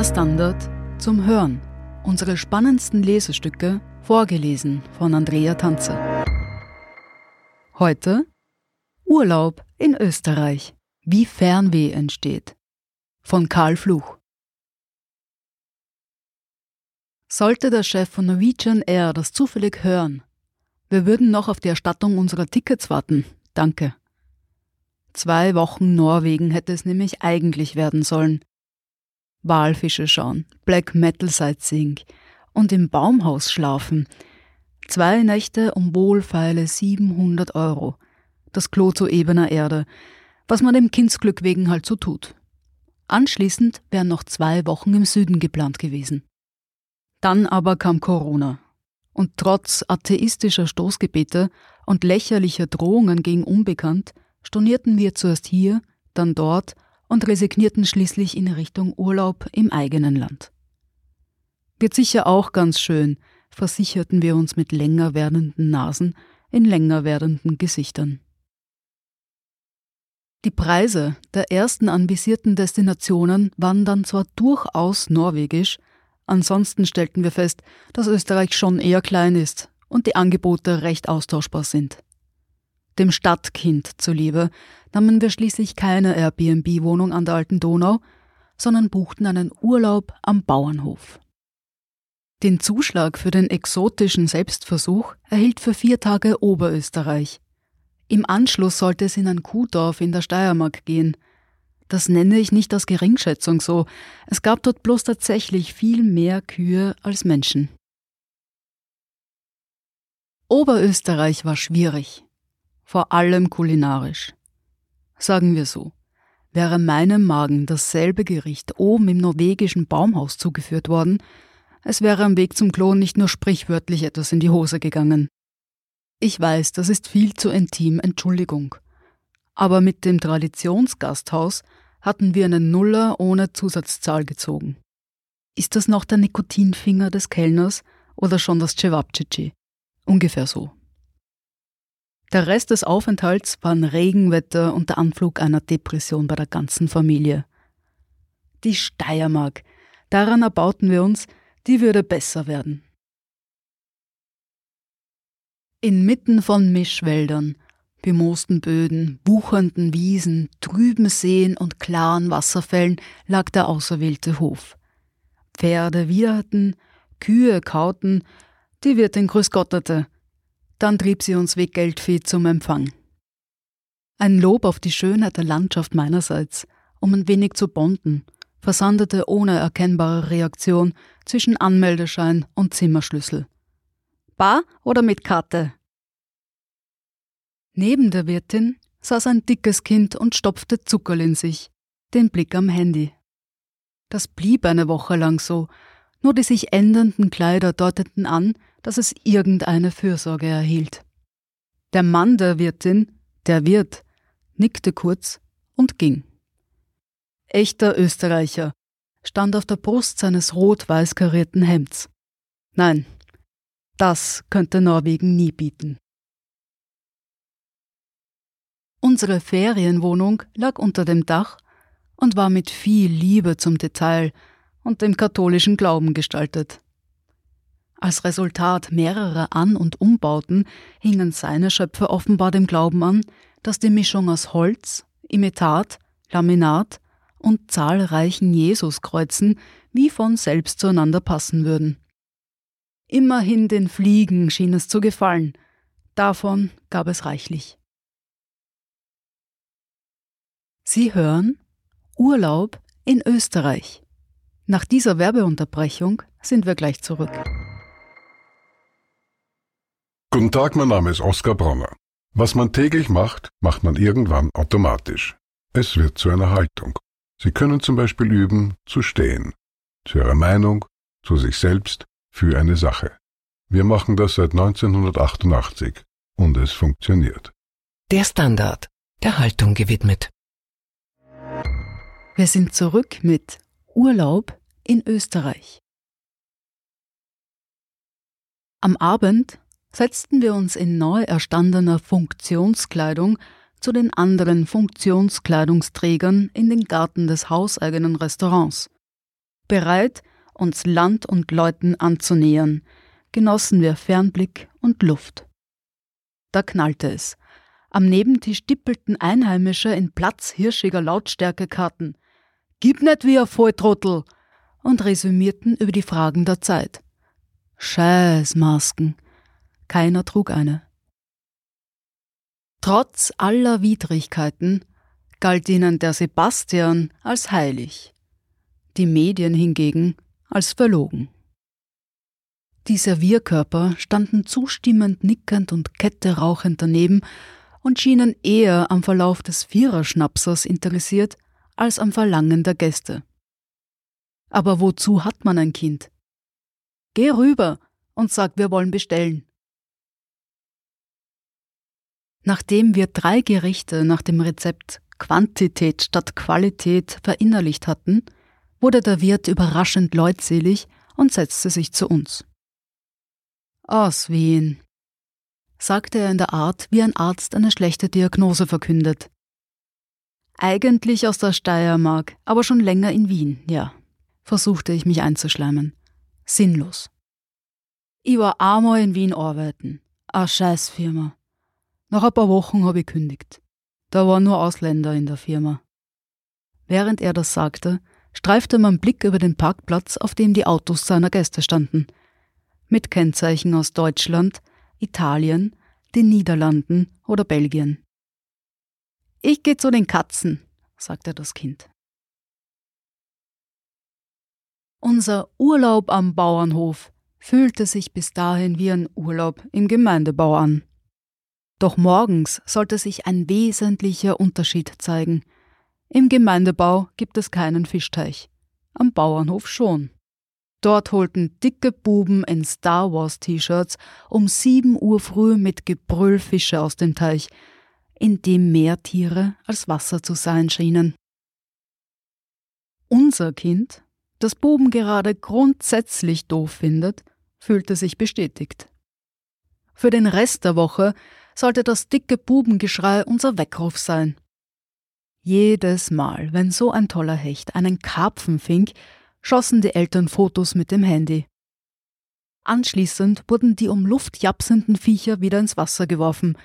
Der Standard zum Hören. Unsere spannendsten Lesestücke, vorgelesen von Andrea Tanzer. Heute Urlaub in Österreich. Wie Fernweh entsteht. Von Karl Fluch. Sollte der Chef von Norwegian Air das zufällig hören, wir würden noch auf die Erstattung unserer Tickets warten. Danke. Zwei Wochen Norwegen hätte es nämlich eigentlich werden sollen. Walfische schauen, Black Metal Sightseeing und im Baumhaus schlafen. Zwei Nächte um wohlfeile 700 Euro. Das Klo zu ebener Erde, was man dem Kindsglück wegen halt so tut. Anschließend wären noch zwei Wochen im Süden geplant gewesen. Dann aber kam Corona. Und trotz atheistischer Stoßgebete und lächerlicher Drohungen gegen Unbekannt stornierten wir zuerst hier, dann dort und resignierten schließlich in Richtung Urlaub im eigenen Land. Wird sicher auch ganz schön, versicherten wir uns mit länger werdenden Nasen in länger werdenden Gesichtern. Die Preise der ersten anvisierten Destinationen waren dann zwar durchaus norwegisch, ansonsten stellten wir fest, dass Österreich schon eher klein ist und die Angebote recht austauschbar sind. Dem Stadtkind zuliebe nahmen wir schließlich keine Airbnb-Wohnung an der alten Donau, sondern buchten einen Urlaub am Bauernhof. Den Zuschlag für den exotischen Selbstversuch erhielt für vier Tage Oberösterreich. Im Anschluss sollte es in ein Kuhdorf in der Steiermark gehen. Das nenne ich nicht aus Geringschätzung so. Es gab dort bloß tatsächlich viel mehr Kühe als Menschen. Oberösterreich war schwierig vor allem kulinarisch. Sagen wir so, wäre meinem Magen dasselbe Gericht oben im norwegischen Baumhaus zugeführt worden, es wäre am Weg zum Klo nicht nur sprichwörtlich etwas in die Hose gegangen. Ich weiß, das ist viel zu intim, Entschuldigung. Aber mit dem Traditionsgasthaus hatten wir einen Nuller ohne Zusatzzahl gezogen. Ist das noch der Nikotinfinger des Kellners oder schon das Cevapcici? Ungefähr so. Der Rest des Aufenthalts waren Regenwetter und der Anflug einer Depression bei der ganzen Familie. Die Steiermark, daran erbauten wir uns, die würde besser werden. Inmitten von Mischwäldern, bemoosten Böden, wuchernden Wiesen, trüben Seen und klaren Wasserfällen lag der auserwählte Hof. Pferde wieherten, Kühe kauten, die Wirtin grüßgottete, dann trieb sie uns wie Geldvieh zum Empfang. Ein Lob auf die Schönheit der Landschaft meinerseits, um ein wenig zu bonden, versandete ohne erkennbare Reaktion zwischen Anmeldeschein und Zimmerschlüssel. Bar oder mit Karte? Neben der Wirtin saß ein dickes Kind und stopfte Zuckerl in sich, den Blick am Handy. Das blieb eine Woche lang so, nur die sich ändernden Kleider deuteten an, dass es irgendeine Fürsorge erhielt. Der Mann der Wirtin, der Wirt, nickte kurz und ging. Echter Österreicher stand auf der Brust seines rot-weiß karierten Hemds. Nein, das könnte Norwegen nie bieten. Unsere Ferienwohnung lag unter dem Dach und war mit viel Liebe zum Detail und dem katholischen Glauben gestaltet. Als Resultat mehrerer An- und Umbauten hingen seine Schöpfe offenbar dem Glauben an, dass die Mischung aus Holz, Imitat, Laminat und zahlreichen Jesuskreuzen wie von selbst zueinander passen würden. Immerhin den Fliegen schien es zu gefallen, davon gab es reichlich. Sie hören Urlaub in Österreich. Nach dieser Werbeunterbrechung sind wir gleich zurück. Guten Tag, mein Name ist Oskar Bronner. Was man täglich macht, macht man irgendwann automatisch. Es wird zu einer Haltung. Sie können zum Beispiel üben, zu stehen. Zu Ihrer Meinung, zu sich selbst, für eine Sache. Wir machen das seit 1988 und es funktioniert. Der Standard, der Haltung gewidmet. Wir sind zurück mit Urlaub in Österreich. Am Abend setzten wir uns in neu erstandener Funktionskleidung zu den anderen Funktionskleidungsträgern in den Garten des hauseigenen Restaurants. Bereit, uns Land und Leuten anzunähern, genossen wir Fernblick und Luft. Da knallte es. Am Nebentisch tippelten Einheimische in platzhirschiger Lautstärke Karten. Gib nicht wie ein Volltrottel! und resümierten über die Fragen der Zeit. Scheißmasken. Keiner trug eine. Trotz aller Widrigkeiten galt ihnen der Sebastian als heilig, die Medien hingegen als verlogen. Die Servierkörper standen zustimmend nickend und Kette rauchend daneben und schienen eher am Verlauf des Viererschnapsers interessiert als am Verlangen der Gäste. Aber wozu hat man ein Kind? Geh rüber und sag, wir wollen bestellen. Nachdem wir drei Gerichte nach dem Rezept Quantität statt Qualität verinnerlicht hatten, wurde der Wirt überraschend leutselig und setzte sich zu uns. Aus Wien, sagte er in der Art, wie ein Arzt eine schlechte Diagnose verkündet. Eigentlich aus der Steiermark, aber schon länger in Wien, ja, versuchte ich mich einzuschleimen. Sinnlos. Ich war einmal in Wien arbeiten. A Scheißfirma. Nach ein paar Wochen habe ich kündigt. Da waren nur Ausländer in der Firma. Während er das sagte, streifte mein Blick über den Parkplatz, auf dem die Autos seiner Gäste standen. Mit Kennzeichen aus Deutschland, Italien, den Niederlanden oder Belgien. Ich gehe zu den Katzen, sagte das Kind. Unser Urlaub am Bauernhof fühlte sich bis dahin wie ein Urlaub im Gemeindebau an. Doch morgens sollte sich ein wesentlicher Unterschied zeigen. Im Gemeindebau gibt es keinen Fischteich, am Bauernhof schon. Dort holten dicke Buben in Star Wars T-Shirts um 7 Uhr früh mit Gebrüll Fische aus dem Teich, in dem mehr Tiere als Wasser zu sein schienen. Unser Kind, das Buben gerade grundsätzlich doof findet, fühlte sich bestätigt. Für den Rest der Woche sollte das dicke Bubengeschrei unser Weckruf sein. Jedes Mal, wenn so ein toller Hecht einen Karpfen fing, schossen die Eltern Fotos mit dem Handy. Anschließend wurden die um Luft japsenden Viecher wieder ins Wasser geworfen.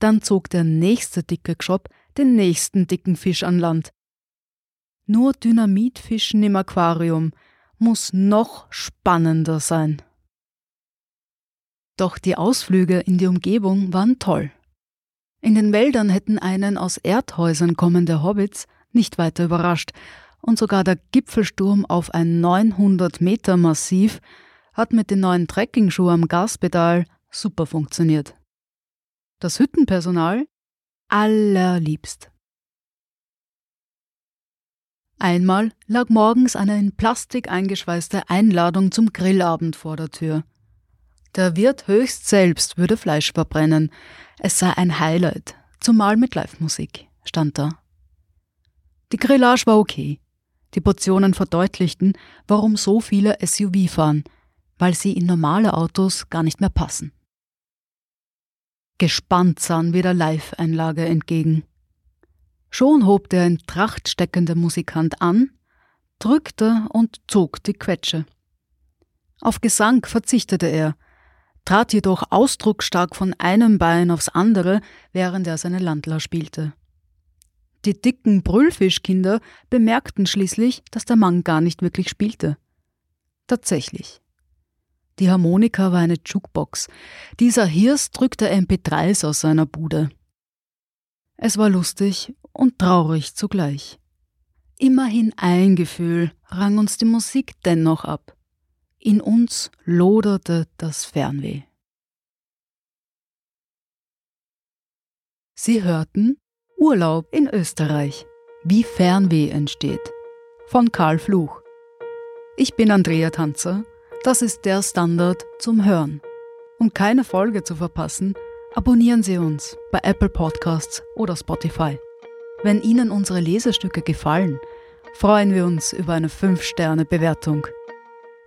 Dann zog der nächste dicke Geschopp den nächsten dicken Fisch an Land. Nur Dynamitfischen im Aquarium muss noch spannender sein. Doch die Ausflüge in die Umgebung waren toll. In den Wäldern hätten einen aus Erdhäusern kommende Hobbits nicht weiter überrascht, und sogar der Gipfelsturm auf ein 900 Meter Massiv hat mit den neuen Trekkingschuhen am Gaspedal super funktioniert. Das Hüttenpersonal allerliebst. Einmal lag morgens eine in Plastik eingeschweißte Einladung zum Grillabend vor der Tür. Der Wirt höchst selbst würde Fleisch verbrennen. Es sei ein Highlight, zumal mit Live-Musik, stand da. Die Grillage war okay. Die Portionen verdeutlichten, warum so viele SUV fahren, weil sie in normale Autos gar nicht mehr passen. Gespannt sahen wir der Live-Einlage entgegen. Schon hob der in Tracht steckende Musikant an, drückte und zog die Quetsche. Auf Gesang verzichtete er, trat jedoch ausdrucksstark von einem Bein aufs andere, während er seine Landler spielte. Die dicken Brüllfischkinder bemerkten schließlich, dass der Mann gar nicht wirklich spielte. Tatsächlich. Die Harmonika war eine Jukebox. Dieser Hirs drückte MP3s aus seiner Bude. Es war lustig und traurig zugleich. Immerhin ein Gefühl rang uns die Musik dennoch ab. In uns loderte das Fernweh. Sie hörten Urlaub in Österreich. Wie Fernweh entsteht. Von Karl Fluch. Ich bin Andrea Tanzer. Das ist der Standard zum Hören. Um keine Folge zu verpassen, abonnieren Sie uns bei Apple Podcasts oder Spotify. Wenn Ihnen unsere Lesestücke gefallen, freuen wir uns über eine 5-Sterne-Bewertung.